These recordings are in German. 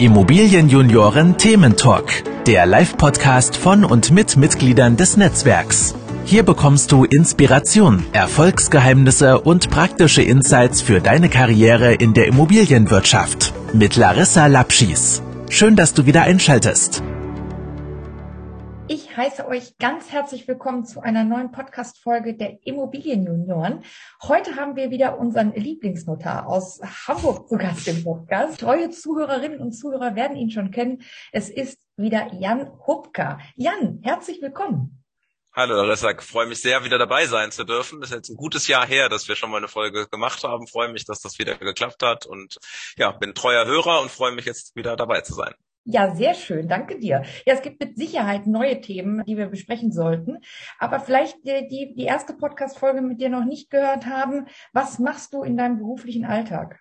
Immobilienjunioren Thementalk, der Live-Podcast von und mit Mitgliedern des Netzwerks. Hier bekommst du Inspiration, Erfolgsgeheimnisse und praktische Insights für deine Karriere in der Immobilienwirtschaft mit Larissa Lapschis. Schön, dass du wieder einschaltest. Ich heiße euch ganz herzlich willkommen zu einer neuen Podcast-Folge der Immobilienjunioren. Heute haben wir wieder unseren Lieblingsnotar aus Hamburg zu Gast im Podcast. Treue Zuhörerinnen und Zuhörer werden ihn schon kennen. Es ist wieder Jan Hupka. Jan, herzlich willkommen. Hallo Larissa, ich freue mich sehr, wieder dabei sein zu dürfen. Das ist jetzt ein gutes Jahr her, dass wir schon mal eine Folge gemacht haben. Ich freue mich, dass das wieder geklappt hat und ja, bin treuer Hörer und freue mich jetzt wieder dabei zu sein. Ja, sehr schön. Danke dir. Ja, es gibt mit Sicherheit neue Themen, die wir besprechen sollten. Aber vielleicht die, die, die erste Podcast-Folge mit dir noch nicht gehört haben. Was machst du in deinem beruflichen Alltag?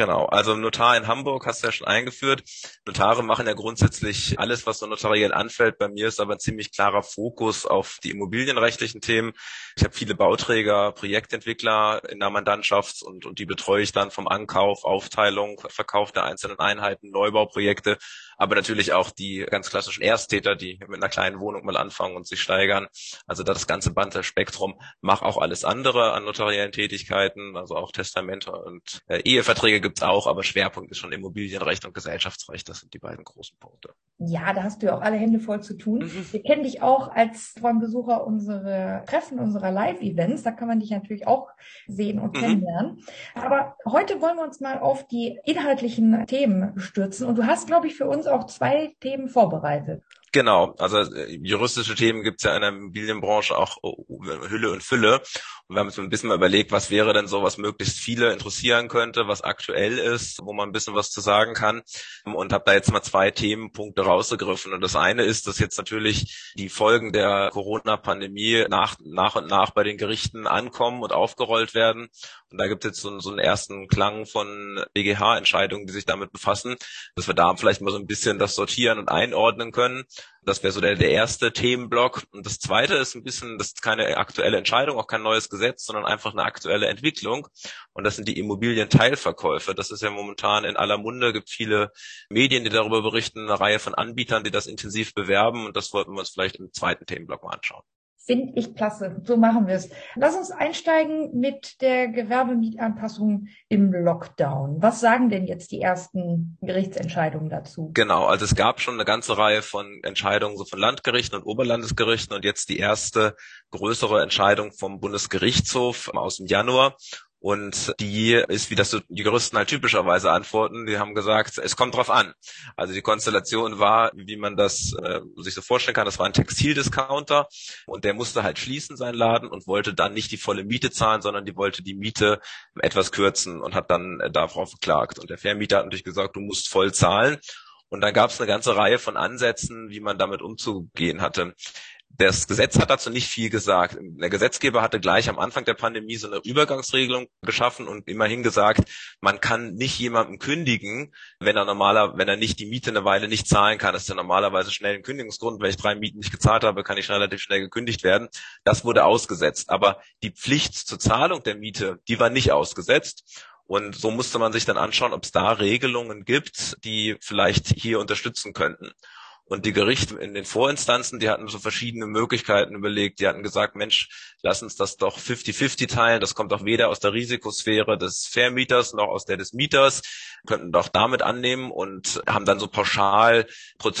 Genau, also Notar in Hamburg hast du ja schon eingeführt. Notare machen ja grundsätzlich alles, was so notariell anfällt. Bei mir ist aber ein ziemlich klarer Fokus auf die immobilienrechtlichen Themen. Ich habe viele Bauträger, Projektentwickler in der Mandantschaft und, und die betreue ich dann vom Ankauf, Aufteilung, Verkauf der einzelnen Einheiten, Neubauprojekte aber natürlich auch die ganz klassischen Ersttäter, die mit einer kleinen Wohnung mal anfangen und sich steigern. Also das ganze Banter-Spektrum macht auch alles andere an notariellen Tätigkeiten, also auch Testamente und äh, Eheverträge gibt's auch, aber Schwerpunkt ist schon Immobilienrecht und Gesellschaftsrecht. Das sind die beiden großen Punkte. Ja, da hast du ja auch alle Hände voll zu tun. Mhm. Wir kennen dich auch als Besucher unserer Treffen, unserer Live-Events. Da kann man dich natürlich auch sehen und mhm. kennenlernen. Aber heute wollen wir uns mal auf die inhaltlichen Themen stürzen. Und du hast, glaube ich, für uns auch zwei Themen vorbereitet. Genau, also äh, juristische Themen gibt es ja in der Immobilienbranche auch oh, oh, Hülle und Fülle. Und wir haben uns ein bisschen mal überlegt, was wäre denn so, was möglichst viele interessieren könnte, was aktuell ist, wo man ein bisschen was zu sagen kann. Und habe da jetzt mal zwei Themenpunkte rausgegriffen. Und das eine ist, dass jetzt natürlich die Folgen der Corona-Pandemie nach, nach und nach bei den Gerichten ankommen und aufgerollt werden. Und da gibt es jetzt so, so einen ersten Klang von BGH-Entscheidungen, die sich damit befassen, dass wir da vielleicht mal so ein bisschen das sortieren und einordnen können. Das wäre so der, der erste Themenblock. Und das zweite ist ein bisschen, das ist keine aktuelle Entscheidung, auch kein neues Gesetz, sondern einfach eine aktuelle Entwicklung. Und das sind die Immobilienteilverkäufe. Das ist ja momentan in aller Munde, gibt viele Medien, die darüber berichten, eine Reihe von Anbietern, die das intensiv bewerben. Und das wollten wir uns vielleicht im zweiten Themenblock mal anschauen. Finde ich klasse. So machen wir es. Lass uns einsteigen mit der Gewerbemietanpassung im Lockdown. Was sagen denn jetzt die ersten Gerichtsentscheidungen dazu? Genau, also es gab schon eine ganze Reihe von Entscheidungen so von Landgerichten und Oberlandesgerichten und jetzt die erste größere Entscheidung vom Bundesgerichtshof aus dem Januar. Und die ist, wie das so die Juristen halt typischerweise antworten, die haben gesagt, es kommt drauf an. Also die Konstellation war, wie man das äh, sich so vorstellen kann, das war ein Textildiscounter und der musste halt schließen, sein Laden, und wollte dann nicht die volle Miete zahlen, sondern die wollte die Miete etwas kürzen und hat dann äh, darauf verklagt. Und der Vermieter hat natürlich gesagt, du musst voll zahlen. Und dann gab es eine ganze Reihe von Ansätzen, wie man damit umzugehen hatte. Das Gesetz hat dazu nicht viel gesagt. Der Gesetzgeber hatte gleich am Anfang der Pandemie so eine Übergangsregelung geschaffen und immerhin gesagt, man kann nicht jemandem kündigen, wenn er normaler, wenn er nicht die Miete eine Weile nicht zahlen kann. Das ist ja normalerweise schnell ein Kündigungsgrund. Wenn ich drei Mieten nicht gezahlt habe, kann ich relativ schnell gekündigt werden. Das wurde ausgesetzt. Aber die Pflicht zur Zahlung der Miete, die war nicht ausgesetzt. Und so musste man sich dann anschauen, ob es da Regelungen gibt, die vielleicht hier unterstützen könnten. Und die Gerichte in den Vorinstanzen, die hatten so verschiedene Möglichkeiten überlegt. Die hatten gesagt, Mensch, lass uns das doch 50-50 teilen. Das kommt doch weder aus der Risikosphäre des Vermieters noch aus der des Mieters. Könnten doch damit annehmen und haben dann so pauschal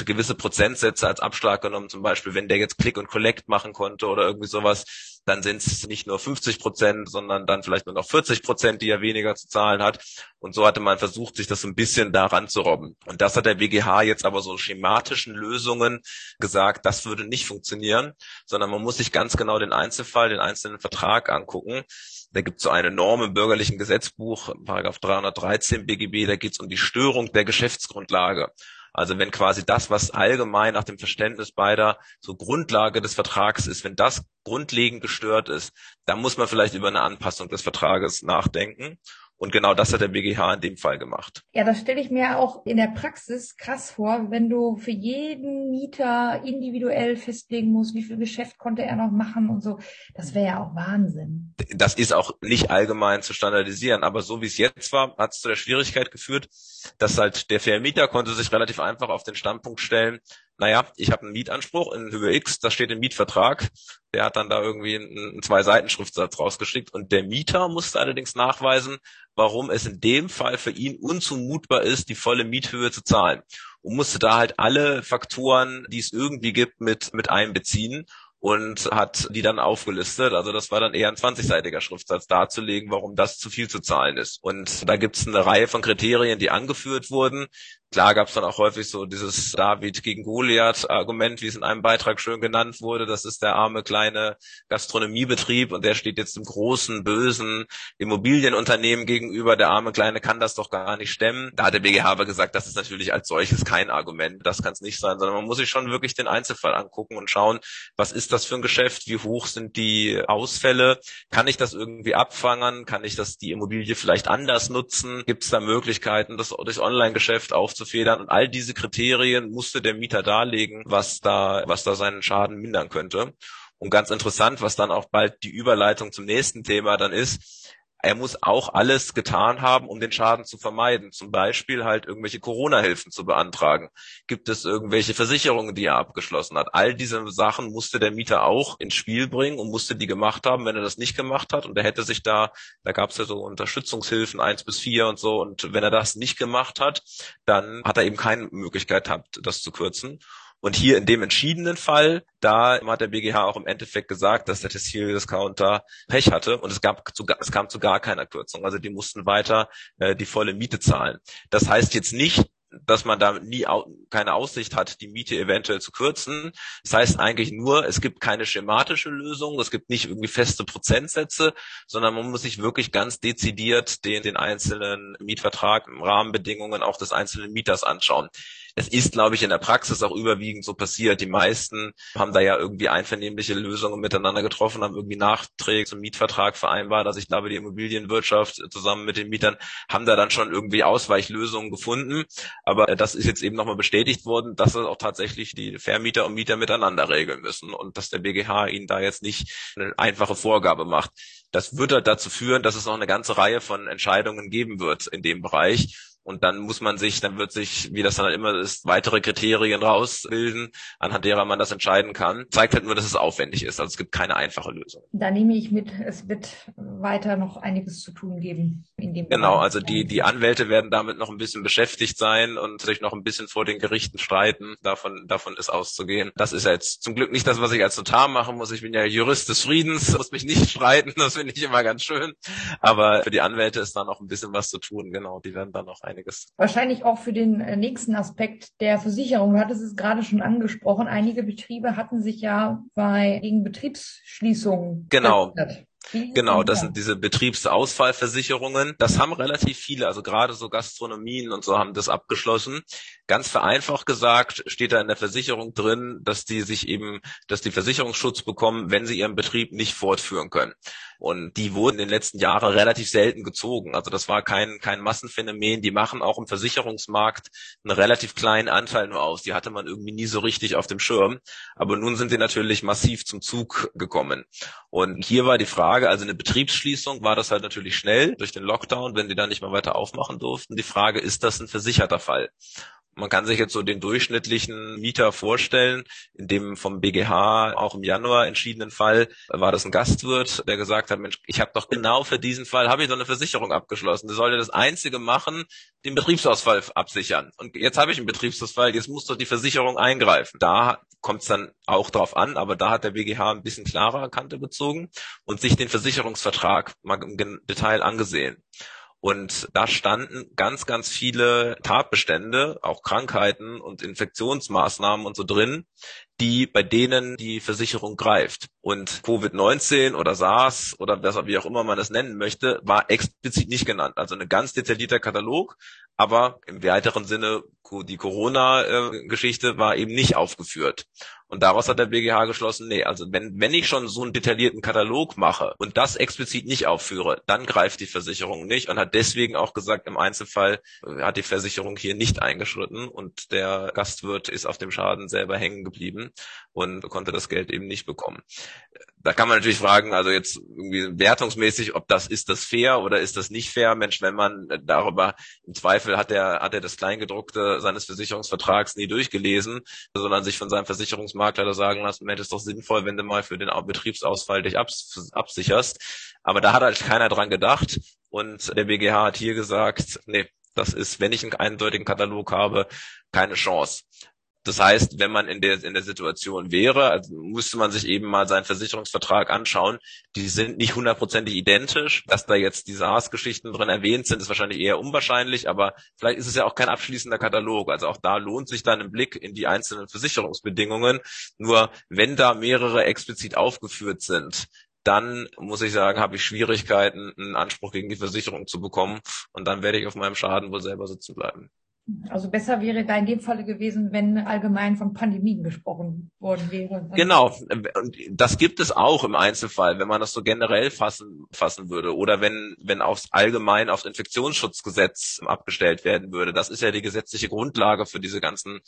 gewisse Prozentsätze als Abschlag genommen. Zum Beispiel, wenn der jetzt Click und Collect machen konnte oder irgendwie sowas, dann sind es nicht nur 50 Prozent, sondern dann vielleicht nur noch 40 Prozent, die er weniger zu zahlen hat. Und so hatte man versucht, sich das ein bisschen daran zu robben. Und das hat der BGH jetzt aber so schematischen Lösungen gesagt, das würde nicht funktionieren, sondern man muss sich ganz genau den Einzelfall, den einzelnen Vertrag angucken. Da gibt es so eine Norm im bürgerlichen Gesetzbuch, Paragraph 313 BGB, da geht es um die Störung der Geschäftsgrundlage. Also wenn quasi das, was allgemein nach dem Verständnis beider so Grundlage des Vertrags ist, wenn das grundlegend gestört ist, dann muss man vielleicht über eine Anpassung des Vertrages nachdenken. Und genau das hat der BGH in dem Fall gemacht. Ja, das stelle ich mir auch in der Praxis krass vor, wenn du für jeden Mieter individuell festlegen musst, wie viel Geschäft konnte er noch machen und so. Das wäre ja auch Wahnsinn. Das ist auch nicht allgemein zu standardisieren, aber so wie es jetzt war, hat es zu der Schwierigkeit geführt, dass halt der Vermieter konnte sich relativ einfach auf den Standpunkt stellen, naja, ich habe einen Mietanspruch in Höhe X, das steht im Mietvertrag. Der hat dann da irgendwie einen Zwei-Seiten-Schriftsatz rausgeschickt und der Mieter musste allerdings nachweisen, warum es in dem Fall für ihn unzumutbar ist, die volle Miethöhe zu zahlen. Und musste da halt alle Faktoren, die es irgendwie gibt, mit, mit einbeziehen und hat die dann aufgelistet. Also das war dann eher ein 20-seitiger Schriftsatz darzulegen, warum das zu viel zu zahlen ist. Und da gibt es eine Reihe von Kriterien, die angeführt wurden. Klar gab es dann auch häufig so dieses David gegen Goliath-Argument, wie es in einem Beitrag schön genannt wurde. Das ist der arme kleine Gastronomiebetrieb und der steht jetzt dem großen, bösen Immobilienunternehmen gegenüber. Der arme Kleine kann das doch gar nicht stemmen. Da hat der BGH aber gesagt, das ist natürlich als solches kein Argument. Das kann es nicht sein, sondern man muss sich schon wirklich den Einzelfall angucken und schauen, was ist das für ein Geschäft? Wie hoch sind die Ausfälle? Kann ich das irgendwie abfangen? Kann ich das die Immobilie vielleicht anders nutzen? Gibt es da Möglichkeiten, das durch Online-Geschäft aufzunehmen? Abzufedern. Und all diese Kriterien musste der Mieter darlegen, was da, was da seinen Schaden mindern könnte. Und ganz interessant, was dann auch bald die Überleitung zum nächsten Thema dann ist, er muss auch alles getan haben, um den Schaden zu vermeiden. Zum Beispiel halt irgendwelche Corona-Hilfen zu beantragen. Gibt es irgendwelche Versicherungen, die er abgeschlossen hat? All diese Sachen musste der Mieter auch ins Spiel bringen und musste die gemacht haben, wenn er das nicht gemacht hat. Und er hätte sich da, da gab es ja so Unterstützungshilfen eins bis vier und so. Und wenn er das nicht gemacht hat, dann hat er eben keine Möglichkeit gehabt, das zu kürzen. Und hier in dem entschiedenen Fall, da hat der BGH auch im Endeffekt gesagt, dass der Textil-Discounter Pech hatte und es, gab zu, es kam zu gar keiner Kürzung. Also die mussten weiter äh, die volle Miete zahlen. Das heißt jetzt nicht, dass man da nie keine Aussicht hat, die Miete eventuell zu kürzen. Das heißt eigentlich nur, es gibt keine schematische Lösung, es gibt nicht irgendwie feste Prozentsätze, sondern man muss sich wirklich ganz dezidiert den, den einzelnen Mietvertrag, Rahmenbedingungen auch des einzelnen Mieters anschauen es ist, glaube ich, in der Praxis auch überwiegend so passiert. Die meisten haben da ja irgendwie einvernehmliche Lösungen miteinander getroffen, haben irgendwie Nachträge zum Mietvertrag vereinbart. Also ich glaube, die Immobilienwirtschaft zusammen mit den Mietern haben da dann schon irgendwie Ausweichlösungen gefunden. Aber das ist jetzt eben nochmal bestätigt worden, dass es auch tatsächlich die Vermieter und Mieter miteinander regeln müssen und dass der BGH ihnen da jetzt nicht eine einfache Vorgabe macht. Das wird halt dazu führen, dass es noch eine ganze Reihe von Entscheidungen geben wird in dem Bereich und dann muss man sich, dann wird sich, wie das dann immer ist, weitere Kriterien rausbilden, anhand derer man das entscheiden kann. Zeigt halt nur, dass es aufwendig ist. Also es gibt keine einfache Lösung. Da nehme ich mit, es wird weiter noch einiges zu tun geben. In dem genau, Bereich. also die, die Anwälte werden damit noch ein bisschen beschäftigt sein und sich noch ein bisschen vor den Gerichten streiten. Davon, davon ist auszugehen. Das ist jetzt zum Glück nicht das, was ich als Notar machen muss. Ich bin ja Jurist des Friedens, muss mich nicht streiten. Das finde ich immer ganz schön. Aber für die Anwälte ist da noch ein bisschen was zu tun. Genau, die werden dann noch einiges. Wahrscheinlich auch für den äh, nächsten Aspekt der Versicherung. Du hattest es gerade schon angesprochen. Einige Betriebe hatten sich ja bei gegen Betriebsschließungen. Genau. Versichert. Genau, das sind diese Betriebsausfallversicherungen. Das haben relativ viele, also gerade so Gastronomien und so haben das abgeschlossen. Ganz vereinfacht gesagt steht da in der Versicherung drin, dass die sich eben, dass die Versicherungsschutz bekommen, wenn sie ihren Betrieb nicht fortführen können. Und die wurden in den letzten Jahren relativ selten gezogen. Also das war kein, kein Massenphänomen. Die machen auch im Versicherungsmarkt einen relativ kleinen Anteil nur aus. Die hatte man irgendwie nie so richtig auf dem Schirm. Aber nun sind die natürlich massiv zum Zug gekommen. Und hier war die Frage, also eine Betriebsschließung war das halt natürlich schnell durch den Lockdown, wenn die dann nicht mehr weiter aufmachen durften. Die Frage, ist das ein versicherter Fall? Man kann sich jetzt so den durchschnittlichen Mieter vorstellen. In dem vom BGH auch im Januar entschiedenen Fall war das ein Gastwirt, der gesagt hat, Mensch, ich habe doch genau für diesen Fall habe ich doch eine Versicherung abgeschlossen. Der sollte das Einzige machen, den Betriebsausfall absichern. Und jetzt habe ich einen Betriebsausfall, jetzt muss doch die Versicherung eingreifen. Da kommt es dann auch drauf an, aber da hat der BGH ein bisschen klarer Kante gezogen und sich den Versicherungsvertrag mal im Detail angesehen. Und da standen ganz, ganz viele Tatbestände, auch Krankheiten und Infektionsmaßnahmen und so drin, die bei denen die Versicherung greift. Und Covid-19 oder SARS oder wie auch immer man es nennen möchte, war explizit nicht genannt. Also ein ganz detaillierter Katalog, aber im weiteren Sinne die Corona-Geschichte war eben nicht aufgeführt. Und daraus hat der BGH geschlossen, nee, also wenn, wenn ich schon so einen detaillierten Katalog mache und das explizit nicht aufführe, dann greift die Versicherung nicht und hat deswegen auch gesagt, im Einzelfall äh, hat die Versicherung hier nicht eingeschritten und der Gastwirt ist auf dem Schaden selber hängen geblieben und konnte das Geld eben nicht bekommen. Da kann man natürlich fragen, also jetzt irgendwie wertungsmäßig, ob das ist das fair oder ist das nicht fair? Mensch, wenn man darüber im Zweifel hat er hat er das Kleingedruckte seines Versicherungsvertrags nie durchgelesen, sondern sich von seinem Versicherungsmakler sagen lassen, Mensch, ist doch sinnvoll, wenn du mal für den Betriebsausfall dich abs absicherst. Aber da hat halt keiner dran gedacht und der BGH hat hier gesagt, nee, das ist, wenn ich einen eindeutigen Katalog habe, keine Chance. Das heißt, wenn man in der, in der Situation wäre, also müsste man sich eben mal seinen Versicherungsvertrag anschauen. Die sind nicht hundertprozentig identisch. Dass da jetzt die SARS-Geschichten drin erwähnt sind, ist wahrscheinlich eher unwahrscheinlich, aber vielleicht ist es ja auch kein abschließender Katalog. Also auch da lohnt sich dann ein Blick in die einzelnen Versicherungsbedingungen. Nur wenn da mehrere explizit aufgeführt sind, dann muss ich sagen, habe ich Schwierigkeiten, einen Anspruch gegen die Versicherung zu bekommen. Und dann werde ich auf meinem Schaden wohl selber sitzen bleiben. Also besser wäre da in dem Falle gewesen, wenn allgemein von Pandemien gesprochen worden wäre. Genau, das gibt es auch im Einzelfall, wenn man das so generell fassen, fassen würde oder wenn, wenn aufs allgemein aufs Infektionsschutzgesetz abgestellt werden würde. Das ist ja die gesetzliche Grundlage für diese ganzen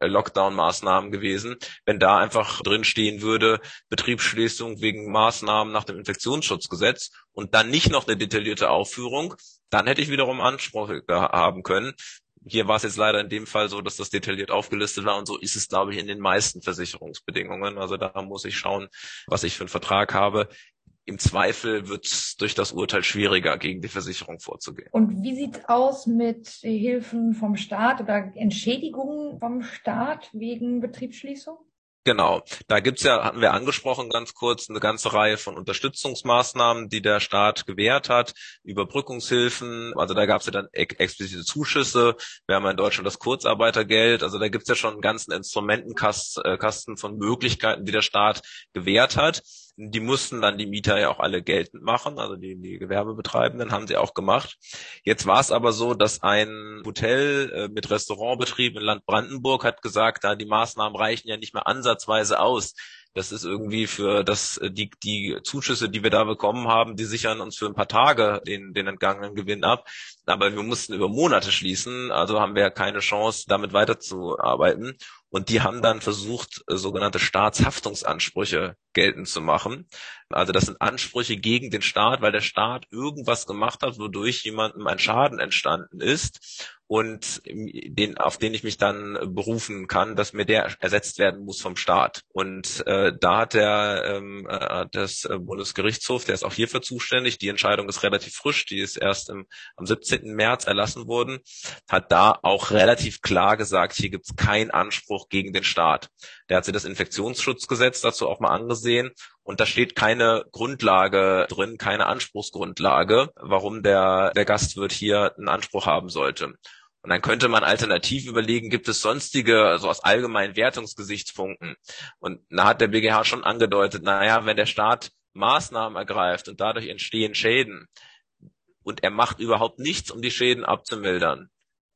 äh, Lockdown-Maßnahmen gewesen. Wenn da einfach drinstehen würde, Betriebsschließung wegen Maßnahmen nach dem Infektionsschutzgesetz und dann nicht noch eine detaillierte Aufführung, dann hätte ich wiederum Anspruch haben können hier war es jetzt leider in dem Fall so, dass das detailliert aufgelistet war und so ist es, glaube ich, in den meisten Versicherungsbedingungen. Also da muss ich schauen, was ich für einen Vertrag habe. Im Zweifel wird es durch das Urteil schwieriger, gegen die Versicherung vorzugehen. Und wie sieht es aus mit Hilfen vom Staat oder Entschädigungen vom Staat wegen Betriebsschließung? Genau, da gibt's ja, hatten wir angesprochen ganz kurz, eine ganze Reihe von Unterstützungsmaßnahmen, die der Staat gewährt hat, Überbrückungshilfen, also da gab's ja dann explizite Zuschüsse, wir haben ja in Deutschland das Kurzarbeitergeld, also da gibt's ja schon einen ganzen Instrumentenkasten von Möglichkeiten, die der Staat gewährt hat die mussten dann die Mieter ja auch alle geltend machen, also die, die Gewerbebetreibenden haben sie auch gemacht. Jetzt war es aber so, dass ein Hotel äh, mit Restaurantbetrieb in Land Brandenburg hat gesagt, da die Maßnahmen reichen ja nicht mehr ansatzweise aus. Das ist irgendwie für das, äh, die, die Zuschüsse, die wir da bekommen haben, die sichern uns für ein paar Tage den, den entgangenen Gewinn ab. Aber wir mussten über Monate schließen, also haben wir ja keine Chance, damit weiterzuarbeiten. Und die haben dann versucht, äh, sogenannte Staatshaftungsansprüche geltend zu machen. Also das sind Ansprüche gegen den Staat, weil der Staat irgendwas gemacht hat, wodurch jemandem ein Schaden entstanden ist und den, auf den ich mich dann berufen kann, dass mir der ersetzt werden muss vom Staat. Und äh, da hat der ähm, äh, das Bundesgerichtshof, der ist auch hierfür zuständig, die Entscheidung ist relativ frisch, die ist erst im, am 17. März erlassen worden, hat da auch relativ klar gesagt, hier gibt es keinen Anspruch gegen den Staat. Der hat sich das Infektionsschutzgesetz dazu auch mal angesehen und da steht keine Grundlage drin, keine Anspruchsgrundlage, warum der, der Gastwirt hier einen Anspruch haben sollte. Und dann könnte man alternativ überlegen, gibt es sonstige, also aus allgemeinen Wertungsgesichtspunkten? Und da hat der BGH schon angedeutet, naja, wenn der Staat Maßnahmen ergreift und dadurch entstehen Schäden und er macht überhaupt nichts, um die Schäden abzumildern,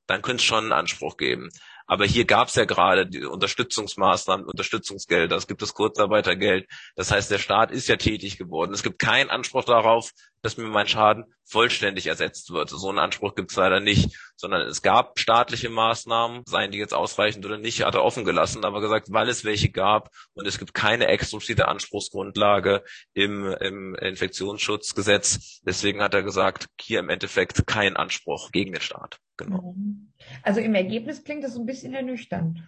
dann könnte es schon einen Anspruch geben. Aber hier gab es ja gerade die Unterstützungsmaßnahmen, Unterstützungsgelder, es gibt das Kurzarbeitergeld. Das heißt, der Staat ist ja tätig geworden. Es gibt keinen Anspruch darauf, dass mir mein Schaden vollständig ersetzt wird. So einen Anspruch gibt es leider nicht, sondern es gab staatliche Maßnahmen, seien die jetzt ausreichend oder nicht, hat er offen gelassen, aber gesagt, weil es welche gab und es gibt keine explizite Anspruchsgrundlage im, im Infektionsschutzgesetz. Deswegen hat er gesagt, hier im Endeffekt kein Anspruch gegen den Staat. Genau. Mhm. Also im Ergebnis klingt das ein bisschen ernüchternd.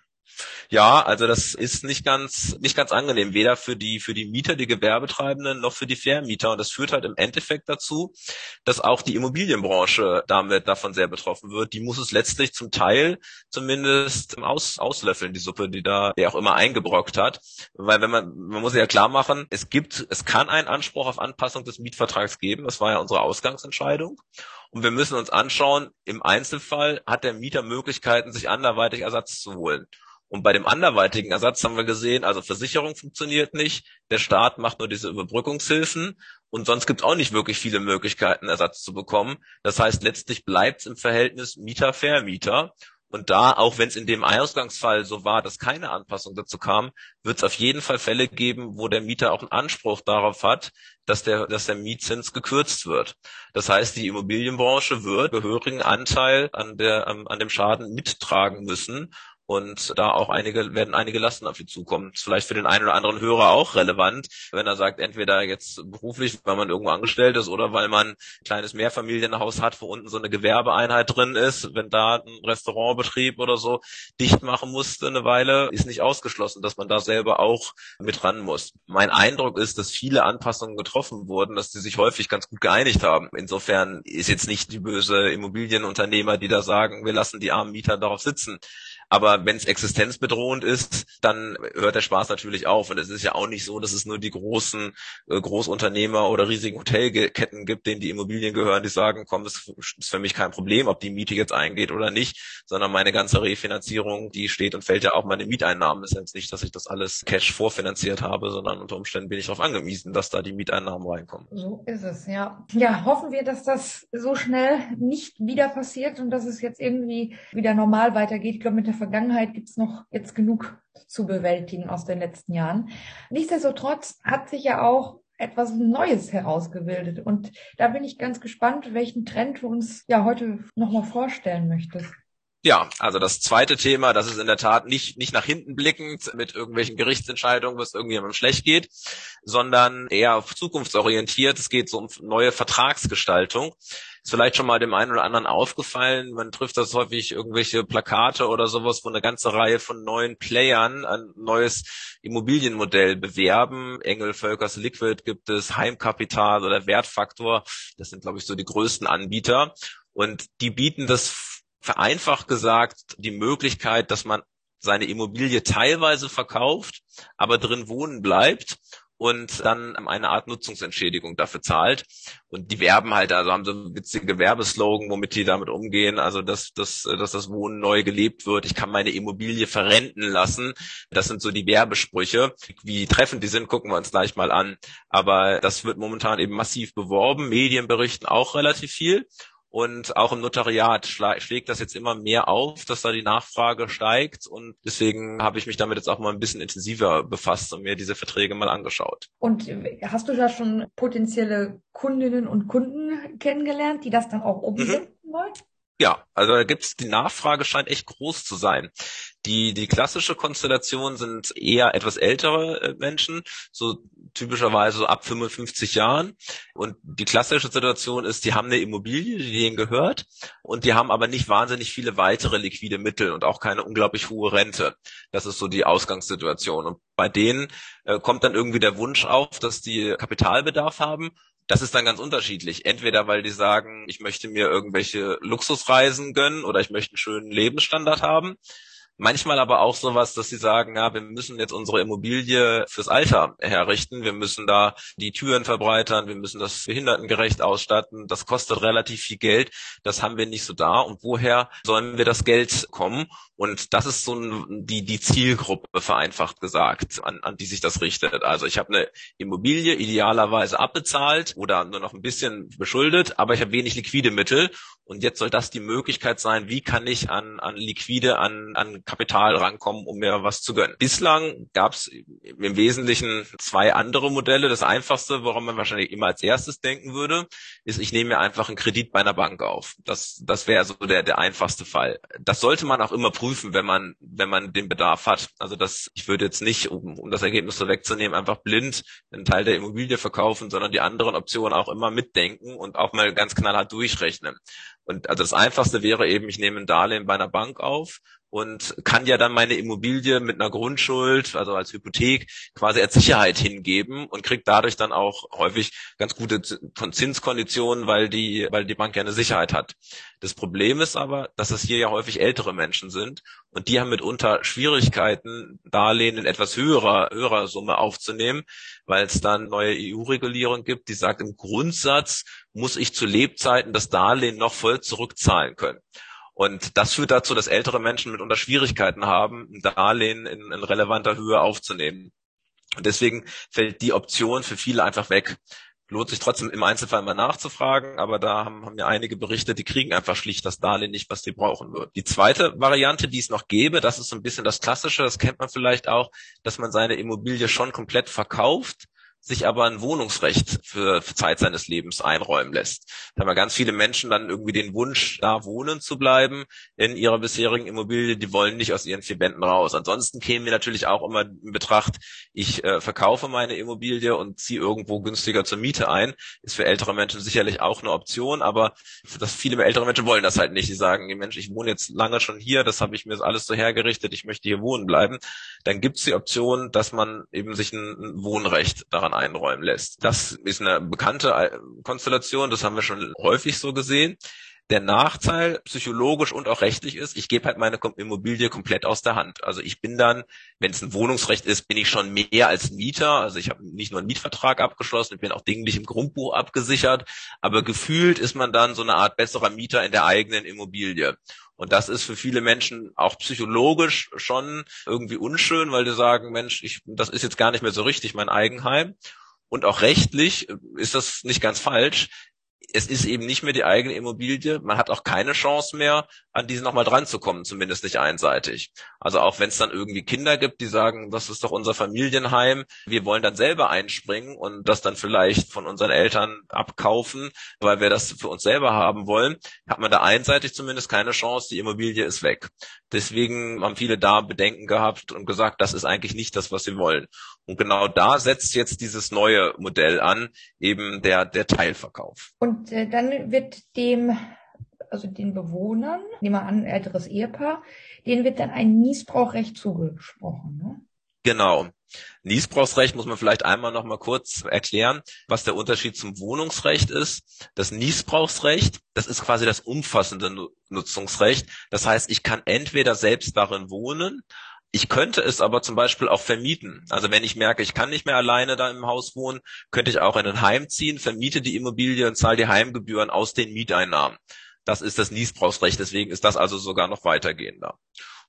Ja, also das ist nicht ganz, nicht ganz angenehm, weder für die, für die Mieter, die Gewerbetreibenden, noch für die Vermieter. Und das führt halt im Endeffekt dazu, dass auch die Immobilienbranche damit davon sehr betroffen wird. Die muss es letztlich zum Teil zumindest aus, auslöffeln, die Suppe, die da, der auch immer eingebrockt hat. Weil wenn man, man muss ja klar machen, es gibt, es kann einen Anspruch auf Anpassung des Mietvertrags geben. Das war ja unsere Ausgangsentscheidung. Und wir müssen uns anschauen, im Einzelfall hat der Mieter Möglichkeiten, sich anderweitig Ersatz zu holen. Und bei dem anderweitigen Ersatz haben wir gesehen, also Versicherung funktioniert nicht, der Staat macht nur diese Überbrückungshilfen und sonst gibt es auch nicht wirklich viele Möglichkeiten, Ersatz zu bekommen. Das heißt, letztlich bleibt es im Verhältnis Mieter-Vermieter. Und da, auch wenn es in dem Ausgangsfall so war, dass keine Anpassung dazu kam, wird es auf jeden Fall Fälle geben, wo der Mieter auch einen Anspruch darauf hat, dass der, dass der Mietzins gekürzt wird. Das heißt, die Immobilienbranche wird gehörigen Anteil an der, an dem Schaden mittragen müssen. Und da auch einige, werden einige Lasten auf ihn zukommen. Ist vielleicht für den einen oder anderen Hörer auch relevant, wenn er sagt, entweder jetzt beruflich, weil man irgendwo angestellt ist oder weil man ein kleines Mehrfamilienhaus hat, wo unten so eine Gewerbeeinheit drin ist. Wenn da ein Restaurantbetrieb oder so dicht machen musste eine Weile, ist nicht ausgeschlossen, dass man da selber auch mit ran muss. Mein Eindruck ist, dass viele Anpassungen getroffen wurden, dass die sich häufig ganz gut geeinigt haben. Insofern ist jetzt nicht die böse Immobilienunternehmer, die da sagen, wir lassen die armen Mieter darauf sitzen. Aber wenn es existenzbedrohend ist, dann hört der Spaß natürlich auf. Und es ist ja auch nicht so, dass es nur die großen äh, Großunternehmer oder riesigen Hotelketten gibt, denen die Immobilien gehören, die sagen, komm, das ist für mich kein Problem, ob die Miete jetzt eingeht oder nicht, sondern meine ganze Refinanzierung, die steht und fällt ja auch meine Mieteinnahmen. Es ist jetzt nicht, dass ich das alles Cash vorfinanziert habe, sondern unter Umständen bin ich darauf angewiesen, dass da die Mieteinnahmen reinkommen. So ist es, ja. Ja, hoffen wir, dass das so schnell nicht wieder passiert und dass es jetzt irgendwie wieder normal weitergeht. Ich glaube, mit der Vergangenheit gibt es noch jetzt genug zu bewältigen aus den letzten Jahren. Nichtsdestotrotz hat sich ja auch etwas Neues herausgebildet. Und da bin ich ganz gespannt, welchen Trend du uns ja heute nochmal vorstellen möchtest. Ja, also das zweite Thema, das ist in der Tat nicht, nicht nach hinten blickend mit irgendwelchen Gerichtsentscheidungen, was irgendjemandem schlecht geht, sondern eher zukunftsorientiert. Es geht so um neue Vertragsgestaltung. Ist vielleicht schon mal dem einen oder anderen aufgefallen. Man trifft das häufig irgendwelche Plakate oder sowas, wo eine ganze Reihe von neuen Playern ein neues Immobilienmodell bewerben. Engel, Völkers, Liquid gibt es, Heimkapital oder Wertfaktor. Das sind, glaube ich, so die größten Anbieter. Und die bieten das vereinfacht gesagt die Möglichkeit, dass man seine Immobilie teilweise verkauft, aber drin wohnen bleibt und dann eine Art Nutzungsentschädigung dafür zahlt. Und die werben halt, also haben so witzige Werbeslogan, womit die damit umgehen, also dass, dass, dass das Wohnen neu gelebt wird. Ich kann meine Immobilie verrenten lassen. Das sind so die Werbesprüche. Wie treffend die sind, gucken wir uns gleich mal an. Aber das wird momentan eben massiv beworben. Medien berichten auch relativ viel. Und auch im Notariat schlägt das jetzt immer mehr auf, dass da die Nachfrage steigt. Und deswegen habe ich mich damit jetzt auch mal ein bisschen intensiver befasst und mir diese Verträge mal angeschaut. Und hast du da schon potenzielle Kundinnen und Kunden kennengelernt, die das dann auch umsetzen mhm. wollen? Ja, also da gibt's die Nachfrage scheint echt groß zu sein. Die, die klassische Konstellation sind eher etwas ältere äh, Menschen, so typischerweise ab 55 Jahren. Und die klassische Situation ist, die haben eine Immobilie, die denen gehört, und die haben aber nicht wahnsinnig viele weitere liquide Mittel und auch keine unglaublich hohe Rente. Das ist so die Ausgangssituation. Und bei denen äh, kommt dann irgendwie der Wunsch auf, dass die Kapitalbedarf haben das ist dann ganz unterschiedlich. Entweder weil die sagen, ich möchte mir irgendwelche Luxusreisen gönnen oder ich möchte einen schönen Lebensstandard haben. Manchmal aber auch sowas, dass sie sagen, ja, wir müssen jetzt unsere Immobilie fürs Alter herrichten. Wir müssen da die Türen verbreitern. Wir müssen das behindertengerecht ausstatten. Das kostet relativ viel Geld. Das haben wir nicht so da. Und woher sollen wir das Geld kommen? Und das ist so ein, die, die Zielgruppe, vereinfacht gesagt, an, an die sich das richtet. Also ich habe eine Immobilie idealerweise abbezahlt oder nur noch ein bisschen beschuldet, aber ich habe wenig liquide Mittel. Und jetzt soll das die Möglichkeit sein, wie kann ich an, an liquide, an, an Kapital rankommen, um mir was zu gönnen. Bislang gab es im Wesentlichen zwei andere Modelle. Das einfachste, woran man wahrscheinlich immer als erstes denken würde, ist, ich nehme mir einfach einen Kredit bei einer Bank auf. Das, das wäre so der, der einfachste Fall. Das sollte man auch immer prüfen wenn man, wenn man den Bedarf hat. Also das, ich würde jetzt nicht, um, um das Ergebnis so wegzunehmen, einfach blind einen Teil der Immobilie verkaufen, sondern die anderen Optionen auch immer mitdenken und auch mal ganz knallhart durchrechnen. Und also das einfachste wäre eben, ich nehme ein Darlehen bei einer Bank auf und kann ja dann meine Immobilie mit einer Grundschuld, also als Hypothek, quasi als Sicherheit hingeben und kriegt dadurch dann auch häufig ganz gute Zinskonditionen, weil die, weil die Bank ja eine Sicherheit hat. Das Problem ist aber, dass es hier ja häufig ältere Menschen sind und die haben mitunter Schwierigkeiten, Darlehen in etwas höherer, höherer Summe aufzunehmen, weil es dann neue EU-Regulierung gibt, die sagt, im Grundsatz muss ich zu Lebzeiten das Darlehen noch voll zurückzahlen können. Und das führt dazu, dass ältere Menschen mitunter Schwierigkeiten haben, ein Darlehen in, in relevanter Höhe aufzunehmen. Und deswegen fällt die Option für viele einfach weg. Lohnt sich trotzdem im Einzelfall mal nachzufragen, aber da haben, haben ja einige berichtet, die kriegen einfach schlicht das Darlehen nicht, was sie brauchen würden. Die zweite Variante, die es noch gäbe, das ist so ein bisschen das Klassische, das kennt man vielleicht auch, dass man seine Immobilie schon komplett verkauft, sich aber ein Wohnungsrecht für, für Zeit seines Lebens einräumen lässt. Da haben wir ganz viele Menschen dann irgendwie den Wunsch, da wohnen zu bleiben in ihrer bisherigen Immobilie, die wollen nicht aus ihren vier Wänden raus. Ansonsten kämen wir natürlich auch immer in Betracht, ich äh, verkaufe meine Immobilie und ziehe irgendwo günstiger zur Miete ein. Ist für ältere Menschen sicherlich auch eine Option, aber das viele ältere Menschen wollen das halt nicht. Die sagen, Mensch, ich wohne jetzt lange schon hier, das habe ich mir alles so hergerichtet, ich möchte hier wohnen bleiben. Dann gibt es die Option, dass man eben sich ein Wohnrecht daran einräumen lässt. Das ist eine bekannte äh, Konstellation, das haben wir schon häufig so gesehen. Der Nachteil psychologisch und auch rechtlich ist, ich gebe halt meine Immobilie komplett aus der Hand. Also ich bin dann, wenn es ein Wohnungsrecht ist, bin ich schon mehr als Mieter. Also ich habe nicht nur einen Mietvertrag abgeschlossen, ich bin auch dinglich im Grundbuch abgesichert, aber gefühlt ist man dann so eine Art besserer Mieter in der eigenen Immobilie. Und das ist für viele Menschen auch psychologisch schon irgendwie unschön, weil die sagen, Mensch, ich, das ist jetzt gar nicht mehr so richtig mein Eigenheim. Und auch rechtlich ist das nicht ganz falsch es ist eben nicht mehr die eigene Immobilie. Man hat auch keine Chance mehr, an diese nochmal dran zu kommen, zumindest nicht einseitig. Also auch wenn es dann irgendwie Kinder gibt, die sagen, das ist doch unser Familienheim, wir wollen dann selber einspringen und das dann vielleicht von unseren Eltern abkaufen, weil wir das für uns selber haben wollen, hat man da einseitig zumindest keine Chance, die Immobilie ist weg. Deswegen haben viele da Bedenken gehabt und gesagt, das ist eigentlich nicht das, was sie wollen. Und genau da setzt jetzt dieses neue Modell an, eben der, der Teilverkauf. Und äh, dann wird dem also den Bewohnern, nehmen wir an, ein älteres Ehepaar, denen wird dann ein Niesbrauchrecht zugesprochen. Ne? Genau. Niesbrauchsrecht muss man vielleicht einmal noch mal kurz erklären, was der Unterschied zum Wohnungsrecht ist. Das Niesbrauchsrecht, das ist quasi das umfassende Nutzungsrecht. Das heißt, ich kann entweder selbst darin wohnen, ich könnte es aber zum Beispiel auch vermieten. Also wenn ich merke, ich kann nicht mehr alleine da im Haus wohnen, könnte ich auch in ein Heim ziehen, vermiete die Immobilie und zahle die Heimgebühren aus den Mieteinnahmen. Das ist das Niesbrauchsrecht, deswegen ist das also sogar noch weitergehender.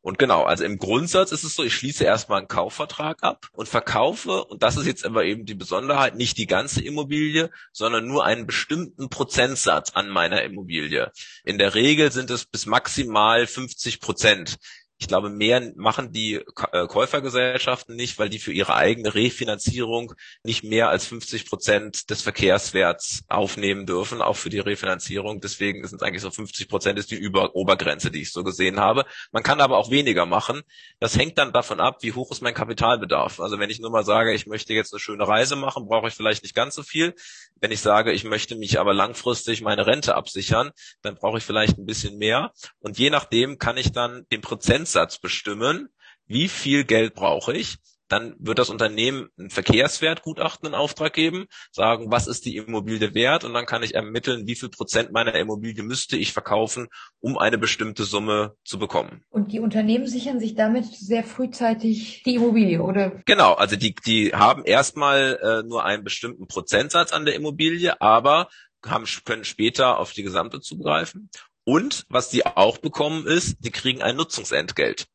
Und genau, also im Grundsatz ist es so, ich schließe erstmal einen Kaufvertrag ab und verkaufe, und das ist jetzt aber eben die Besonderheit, nicht die ganze Immobilie, sondern nur einen bestimmten Prozentsatz an meiner Immobilie. In der Regel sind es bis maximal 50 Prozent ich glaube, mehr machen die äh, Käufergesellschaften nicht, weil die für ihre eigene Refinanzierung nicht mehr als 50 Prozent des Verkehrswerts aufnehmen dürfen, auch für die Refinanzierung. Deswegen sind es eigentlich so 50 Prozent ist die Über Obergrenze, die ich so gesehen habe. Man kann aber auch weniger machen. Das hängt dann davon ab, wie hoch ist mein Kapitalbedarf. Also wenn ich nur mal sage, ich möchte jetzt eine schöne Reise machen, brauche ich vielleicht nicht ganz so viel. Wenn ich sage, ich möchte mich aber langfristig meine Rente absichern, dann brauche ich vielleicht ein bisschen mehr. Und je nachdem kann ich dann den Prozentsatz bestimmen, wie viel Geld brauche ich dann wird das Unternehmen ein Verkehrswertgutachten in Auftrag geben, sagen, was ist die Immobilie wert und dann kann ich ermitteln, wie viel Prozent meiner Immobilie müsste ich verkaufen, um eine bestimmte Summe zu bekommen. Und die Unternehmen sichern sich damit sehr frühzeitig die Immobilie, oder? Genau, also die, die haben erstmal äh, nur einen bestimmten Prozentsatz an der Immobilie, aber haben, können später auf die gesamte zugreifen. Und was die auch bekommen ist, die kriegen ein Nutzungsentgelt.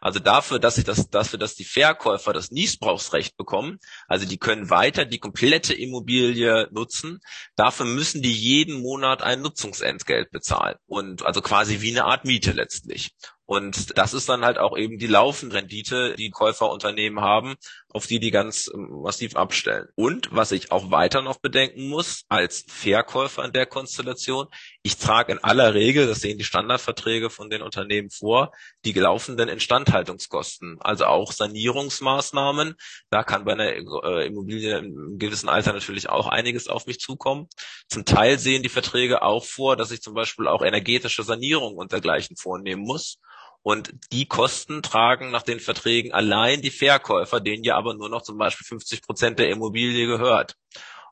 Also dafür, dass ich das, dafür, dass die Verkäufer das Niesbrauchsrecht bekommen, also die können weiter die komplette Immobilie nutzen. Dafür müssen die jeden Monat ein Nutzungsentgelt bezahlen und also quasi wie eine Art Miete letztlich. Und das ist dann halt auch eben die Laufenrendite, die Käuferunternehmen haben, auf die die ganz ähm, massiv abstellen. Und was ich auch weiter noch bedenken muss, als Verkäufer in der Konstellation, ich trage in aller Regel, das sehen die Standardverträge von den Unternehmen vor, die laufenden Instandhaltungskosten, also auch Sanierungsmaßnahmen. Da kann bei einer äh, Immobilie im gewissen Alter natürlich auch einiges auf mich zukommen. Zum Teil sehen die Verträge auch vor, dass ich zum Beispiel auch energetische Sanierung und dergleichen vornehmen muss. Und die Kosten tragen nach den Verträgen allein die Verkäufer, denen ja aber nur noch zum Beispiel 50 Prozent der Immobilie gehört.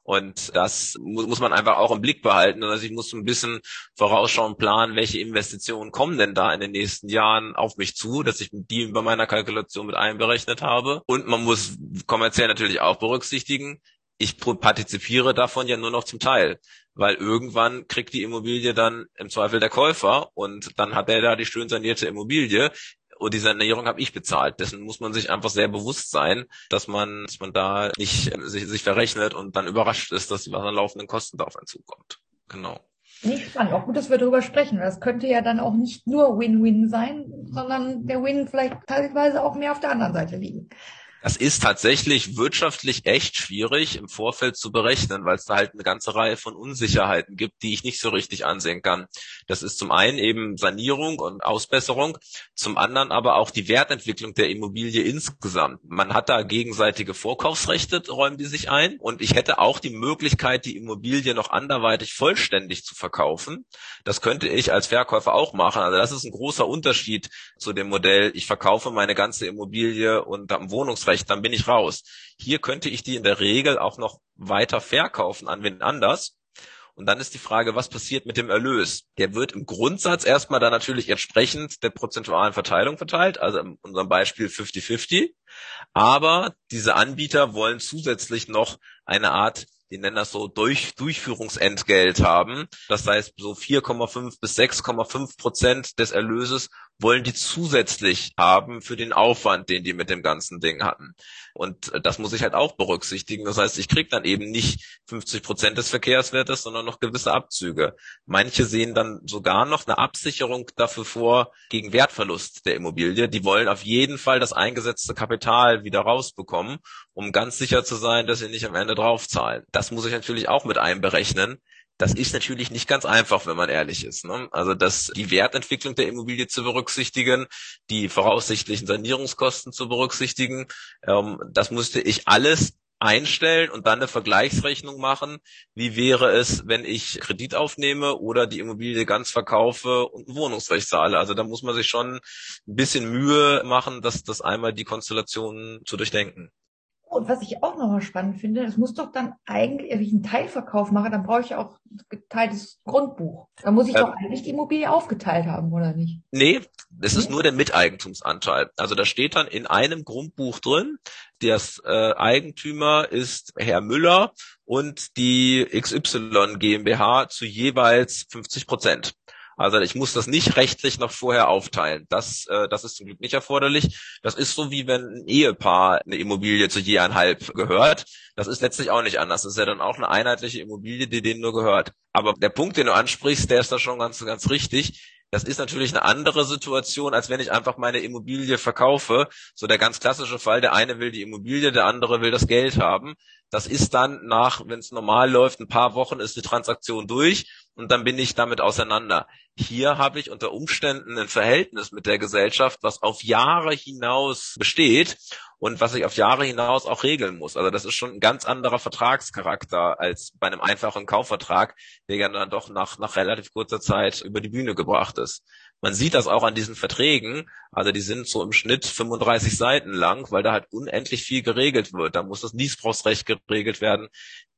Und das muss, man einfach auch im Blick behalten. Also ich muss ein bisschen vorausschauen, planen, welche Investitionen kommen denn da in den nächsten Jahren auf mich zu, dass ich die bei meiner Kalkulation mit einberechnet habe. Und man muss kommerziell natürlich auch berücksichtigen, ich partizipiere davon ja nur noch zum Teil, weil irgendwann kriegt die Immobilie dann im Zweifel der Käufer und dann hat er da die schön sanierte Immobilie und die Sanierung habe ich bezahlt. Dessen muss man sich einfach sehr bewusst sein, dass man, dass man da nicht äh, sich, sich verrechnet und dann überrascht ist, dass die laufenden Kosten da auf einen zukommt. Genau. Nicht spannend. Auch gut, dass wir darüber sprechen. Das könnte ja dann auch nicht nur Win-Win sein, sondern der Win vielleicht teilweise auch mehr auf der anderen Seite liegen. Das ist tatsächlich wirtschaftlich echt schwierig im Vorfeld zu berechnen, weil es da halt eine ganze Reihe von Unsicherheiten gibt, die ich nicht so richtig ansehen kann. Das ist zum einen eben Sanierung und Ausbesserung, zum anderen aber auch die Wertentwicklung der Immobilie insgesamt. Man hat da gegenseitige Vorkaufsrechte, räumen die sich ein und ich hätte auch die Möglichkeit, die Immobilie noch anderweitig vollständig zu verkaufen. Das könnte ich als Verkäufer auch machen. Also das ist ein großer Unterschied zu dem Modell, ich verkaufe meine ganze Immobilie und ein Wohnungsrecht Recht, dann bin ich raus. Hier könnte ich die in der Regel auch noch weiter verkaufen an wen anders. Und dann ist die Frage, was passiert mit dem Erlös? Der wird im Grundsatz erstmal dann natürlich entsprechend der prozentualen Verteilung verteilt, also in unserem Beispiel 50-50. Aber diese Anbieter wollen zusätzlich noch eine Art die nennen das so Durch Durchführungsentgelt haben. Das heißt, so 4,5 bis 6,5 Prozent des Erlöses wollen die zusätzlich haben für den Aufwand, den die mit dem ganzen Ding hatten. Und äh, das muss ich halt auch berücksichtigen. Das heißt, ich kriege dann eben nicht 50 Prozent des Verkehrswertes, sondern noch gewisse Abzüge. Manche sehen dann sogar noch eine Absicherung dafür vor gegen Wertverlust der Immobilie. Die wollen auf jeden Fall das eingesetzte Kapital wieder rausbekommen, um ganz sicher zu sein, dass sie nicht am Ende draufzahlen. Das muss ich natürlich auch mit einberechnen das ist natürlich nicht ganz einfach, wenn man ehrlich ist. Ne? Also das, die Wertentwicklung der Immobilie zu berücksichtigen, die voraussichtlichen Sanierungskosten zu berücksichtigen, ähm, das musste ich alles einstellen und dann eine Vergleichsrechnung machen. Wie wäre es, wenn ich Kredit aufnehme oder die Immobilie ganz verkaufe und ein Wohnungsrecht zahle? Also da muss man sich schon ein bisschen Mühe machen, dass das einmal die Konstellation zu durchdenken. Und was ich auch nochmal spannend finde, es muss doch dann eigentlich, wenn ich einen Teilverkauf mache, dann brauche ich auch geteiltes Grundbuch. Da muss ich ähm, doch eigentlich die Immobilie aufgeteilt haben, oder nicht? Nee, das ist nur der Miteigentumsanteil. Also da steht dann in einem Grundbuch drin, das äh, Eigentümer ist Herr Müller und die XY GmbH zu jeweils 50 Prozent. Also ich muss das nicht rechtlich noch vorher aufteilen. Das, äh, das ist zum Glück nicht erforderlich. Das ist so wie wenn ein Ehepaar eine Immobilie zu je einhalb gehört. Das ist letztlich auch nicht anders. Das ist ja dann auch eine einheitliche Immobilie, die denen nur gehört. Aber der Punkt, den du ansprichst, der ist da schon ganz, ganz richtig. Das ist natürlich eine andere Situation, als wenn ich einfach meine Immobilie verkaufe. So der ganz klassische Fall, der eine will die Immobilie, der andere will das Geld haben. Das ist dann nach, wenn es normal läuft, ein paar Wochen ist die Transaktion durch und dann bin ich damit auseinander. Hier habe ich unter Umständen ein Verhältnis mit der Gesellschaft, was auf Jahre hinaus besteht und was ich auf Jahre hinaus auch regeln muss. Also das ist schon ein ganz anderer Vertragscharakter als bei einem einfachen Kaufvertrag, der ja dann doch nach, nach relativ kurzer Zeit über die Bühne gebracht ist. Man sieht das auch an diesen Verträgen. Also die sind so im Schnitt 35 Seiten lang, weil da halt unendlich viel geregelt wird. Da muss das Niesbrauchsrecht geregelt werden.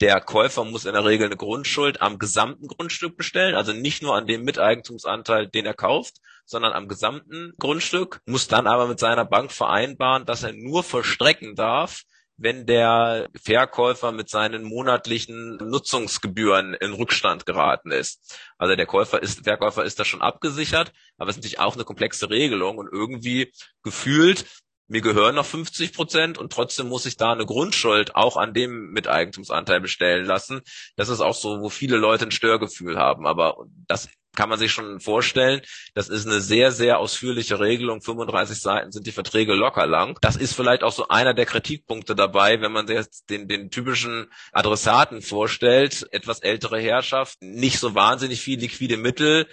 Der Käufer muss in der Regel eine Grundschuld am gesamten Grundstück bestellen, also nicht nur an dem Miteigentumsanteil, den er kauft, sondern am gesamten Grundstück, muss dann aber mit seiner Bank vereinbaren, dass er nur verstrecken darf, wenn der Verkäufer mit seinen monatlichen Nutzungsgebühren in Rückstand geraten ist. Also der Käufer ist, Verkäufer ist da schon abgesichert, aber es ist natürlich auch eine komplexe Regelung und irgendwie gefühlt mir gehören noch 50 Prozent und trotzdem muss ich da eine Grundschuld auch an dem Miteigentumsanteil bestellen lassen. Das ist auch so, wo viele Leute ein Störgefühl haben. Aber das kann man sich schon vorstellen. Das ist eine sehr, sehr ausführliche Regelung. 35 Seiten sind die Verträge locker lang. Das ist vielleicht auch so einer der Kritikpunkte dabei, wenn man sich jetzt den, den typischen Adressaten vorstellt. Etwas ältere Herrschaft, nicht so wahnsinnig viel liquide Mittel,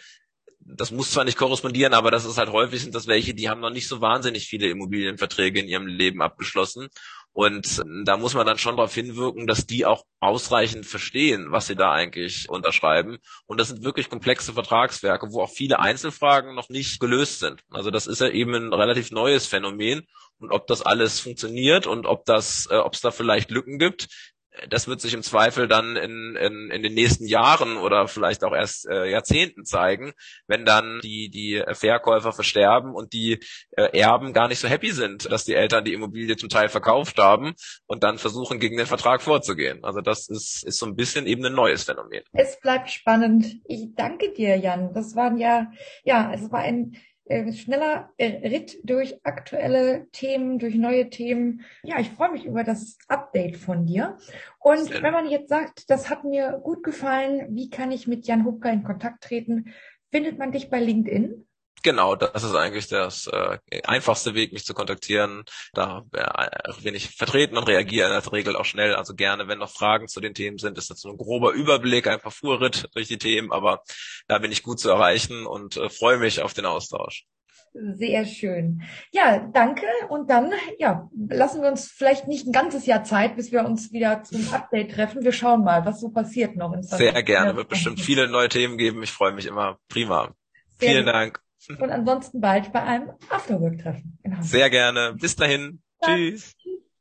das muss zwar nicht korrespondieren, aber das ist halt häufig sind das welche, die haben noch nicht so wahnsinnig viele Immobilienverträge in ihrem Leben abgeschlossen und da muss man dann schon darauf hinwirken, dass die auch ausreichend verstehen, was sie da eigentlich unterschreiben. Und das sind wirklich komplexe Vertragswerke, wo auch viele Einzelfragen noch nicht gelöst sind. Also das ist ja eben ein relativ neues Phänomen. Und ob das alles funktioniert und ob das, äh, ob es da vielleicht Lücken gibt, das wird sich im Zweifel dann in, in, in den nächsten Jahren oder vielleicht auch erst äh, Jahrzehnten zeigen, wenn dann die, die Verkäufer versterben und die äh, Erben gar nicht so happy sind, dass die Eltern die Immobilie zum Teil verkauft haben und dann versuchen, gegen den Vertrag vorzugehen. Also das ist, ist so ein bisschen eben ein neues Phänomen. Es bleibt spannend. Ich danke dir, Jan. Das waren ja, ja, es war ein äh, schneller äh, Ritt durch aktuelle Themen, durch neue Themen. Ja, ich freue mich über das Update von dir. Und wenn man jetzt sagt, das hat mir gut gefallen, wie kann ich mit Jan Hubka in Kontakt treten? Findet man dich bei LinkedIn? Genau, das ist eigentlich das äh, einfachste Weg, mich zu kontaktieren. Da äh, bin ich vertreten und reagiere in der Regel auch schnell. Also gerne, wenn noch Fragen zu den Themen sind, ist das so ein grober Überblick, ein Parfoursritt durch die Themen, aber da bin ich gut zu erreichen und äh, freue mich auf den Austausch. Sehr schön. Ja, danke. Und dann, ja, lassen wir uns vielleicht nicht ein ganzes Jahr Zeit, bis wir uns wieder zum Update treffen. Wir schauen mal, was so passiert noch. In Sehr gerne. Wird bestimmt viele neue Themen geben. Ich freue mich immer. Prima. Sehr Vielen gut. Dank. Und ansonsten bald bei einem Afterwork-Treffen. Sehr gerne. Bis dahin. Ja. Tschüss.